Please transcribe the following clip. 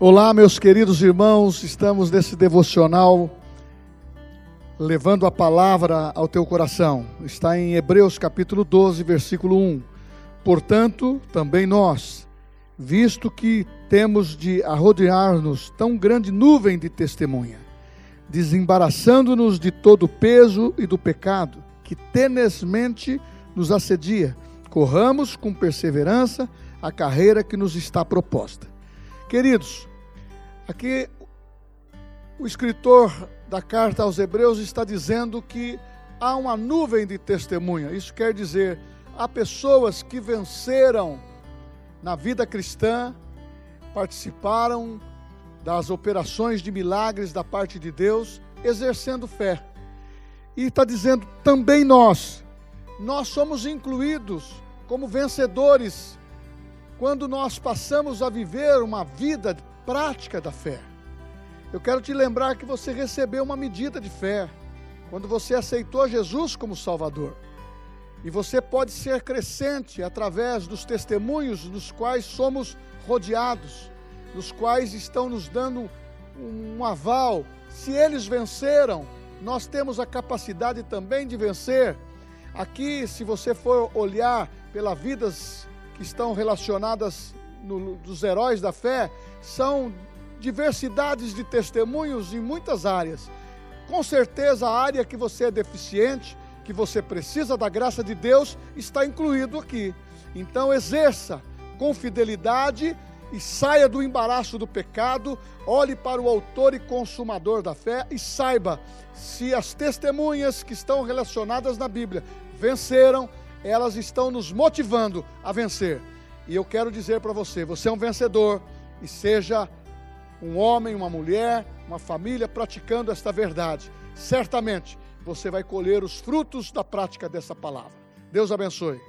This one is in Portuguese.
Olá, meus queridos irmãos, estamos nesse devocional levando a palavra ao teu coração. Está em Hebreus capítulo 12, versículo 1. Portanto, também nós, visto que temos de arrodear-nos tão grande nuvem de testemunha, desembaraçando-nos de todo o peso e do pecado que tenazmente nos assedia, corramos com perseverança a carreira que nos está proposta. Queridos, Aqui o escritor da carta aos Hebreus está dizendo que há uma nuvem de testemunha. Isso quer dizer, há pessoas que venceram na vida cristã, participaram das operações de milagres da parte de Deus, exercendo fé. E está dizendo também nós, nós somos incluídos como vencedores quando nós passamos a viver uma vida prática da fé. Eu quero te lembrar que você recebeu uma medida de fé quando você aceitou Jesus como Salvador. E você pode ser crescente através dos testemunhos nos quais somos rodeados, nos quais estão nos dando um aval. Se eles venceram, nós temos a capacidade também de vencer. Aqui, se você for olhar pelas vidas que estão relacionadas no, dos heróis da fé são diversidades de testemunhos em muitas áreas. Com certeza, a área que você é deficiente, que você precisa da graça de Deus, está incluído aqui. Então, exerça com fidelidade e saia do embaraço do pecado, olhe para o autor e consumador da fé e saiba se as testemunhas que estão relacionadas na Bíblia venceram, elas estão nos motivando a vencer. E eu quero dizer para você: você é um vencedor e seja um homem, uma mulher, uma família praticando esta verdade. Certamente você vai colher os frutos da prática dessa palavra. Deus abençoe.